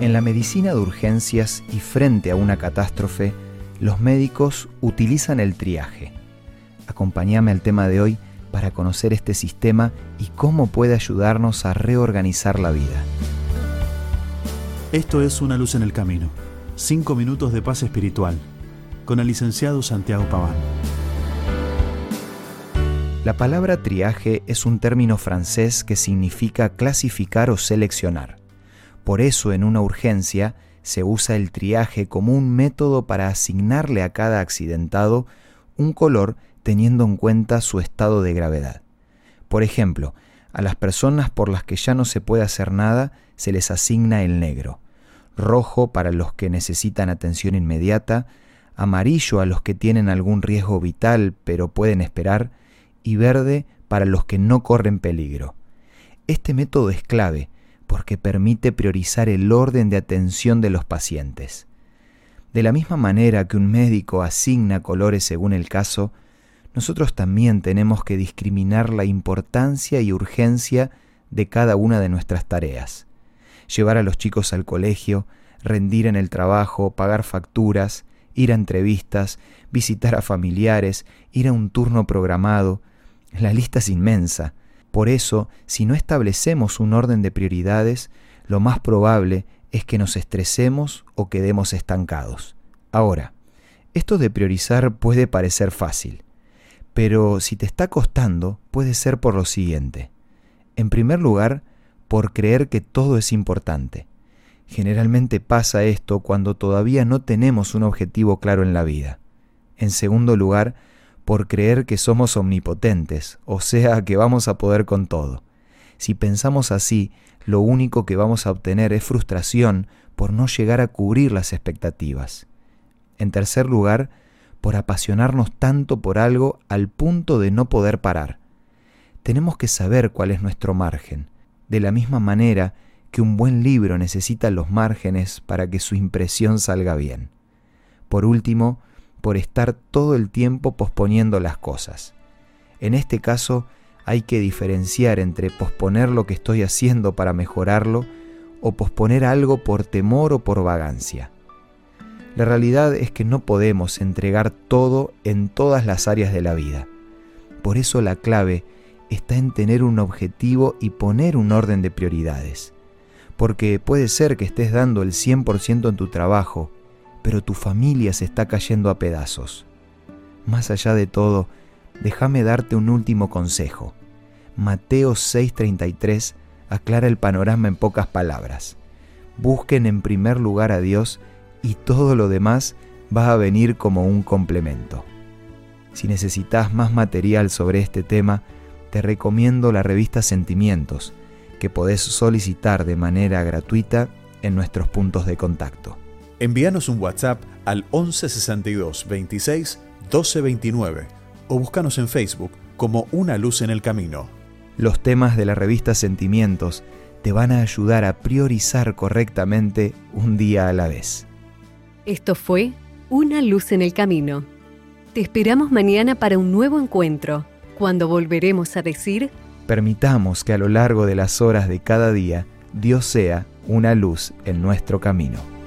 En la medicina de urgencias y frente a una catástrofe, los médicos utilizan el triaje. Acompáñame al tema de hoy para conocer este sistema y cómo puede ayudarnos a reorganizar la vida. Esto es Una luz en el camino. Cinco minutos de paz espiritual. Con el licenciado Santiago Paván. La palabra triaje es un término francés que significa clasificar o seleccionar. Por eso en una urgencia se usa el triaje como un método para asignarle a cada accidentado un color teniendo en cuenta su estado de gravedad. Por ejemplo, a las personas por las que ya no se puede hacer nada se les asigna el negro, rojo para los que necesitan atención inmediata, amarillo a los que tienen algún riesgo vital pero pueden esperar, y verde para los que no corren peligro. Este método es clave porque permite priorizar el orden de atención de los pacientes. De la misma manera que un médico asigna colores según el caso, nosotros también tenemos que discriminar la importancia y urgencia de cada una de nuestras tareas. Llevar a los chicos al colegio, rendir en el trabajo, pagar facturas, ir a entrevistas, visitar a familiares, ir a un turno programado. La lista es inmensa. Por eso, si no establecemos un orden de prioridades, lo más probable es que nos estresemos o quedemos estancados. Ahora, esto de priorizar puede parecer fácil, pero si te está costando, puede ser por lo siguiente. En primer lugar, por creer que todo es importante. Generalmente pasa esto cuando todavía no tenemos un objetivo claro en la vida. En segundo lugar, por creer que somos omnipotentes, o sea, que vamos a poder con todo. Si pensamos así, lo único que vamos a obtener es frustración por no llegar a cubrir las expectativas. En tercer lugar, por apasionarnos tanto por algo al punto de no poder parar. Tenemos que saber cuál es nuestro margen, de la misma manera que un buen libro necesita los márgenes para que su impresión salga bien. Por último, por estar todo el tiempo posponiendo las cosas. En este caso, hay que diferenciar entre posponer lo que estoy haciendo para mejorarlo o posponer algo por temor o por vagancia. La realidad es que no podemos entregar todo en todas las áreas de la vida. Por eso la clave está en tener un objetivo y poner un orden de prioridades. Porque puede ser que estés dando el 100% en tu trabajo pero tu familia se está cayendo a pedazos. Más allá de todo, déjame darte un último consejo. Mateo 6:33 aclara el panorama en pocas palabras. Busquen en primer lugar a Dios y todo lo demás va a venir como un complemento. Si necesitas más material sobre este tema, te recomiendo la revista Sentimientos, que podés solicitar de manera gratuita en nuestros puntos de contacto. Envíanos un WhatsApp al 1162 26 1229 o búscanos en Facebook como Una Luz en el Camino. Los temas de la revista Sentimientos te van a ayudar a priorizar correctamente un día a la vez. Esto fue Una Luz en el Camino. Te esperamos mañana para un nuevo encuentro, cuando volveremos a decir... Permitamos que a lo largo de las horas de cada día Dios sea una luz en nuestro camino.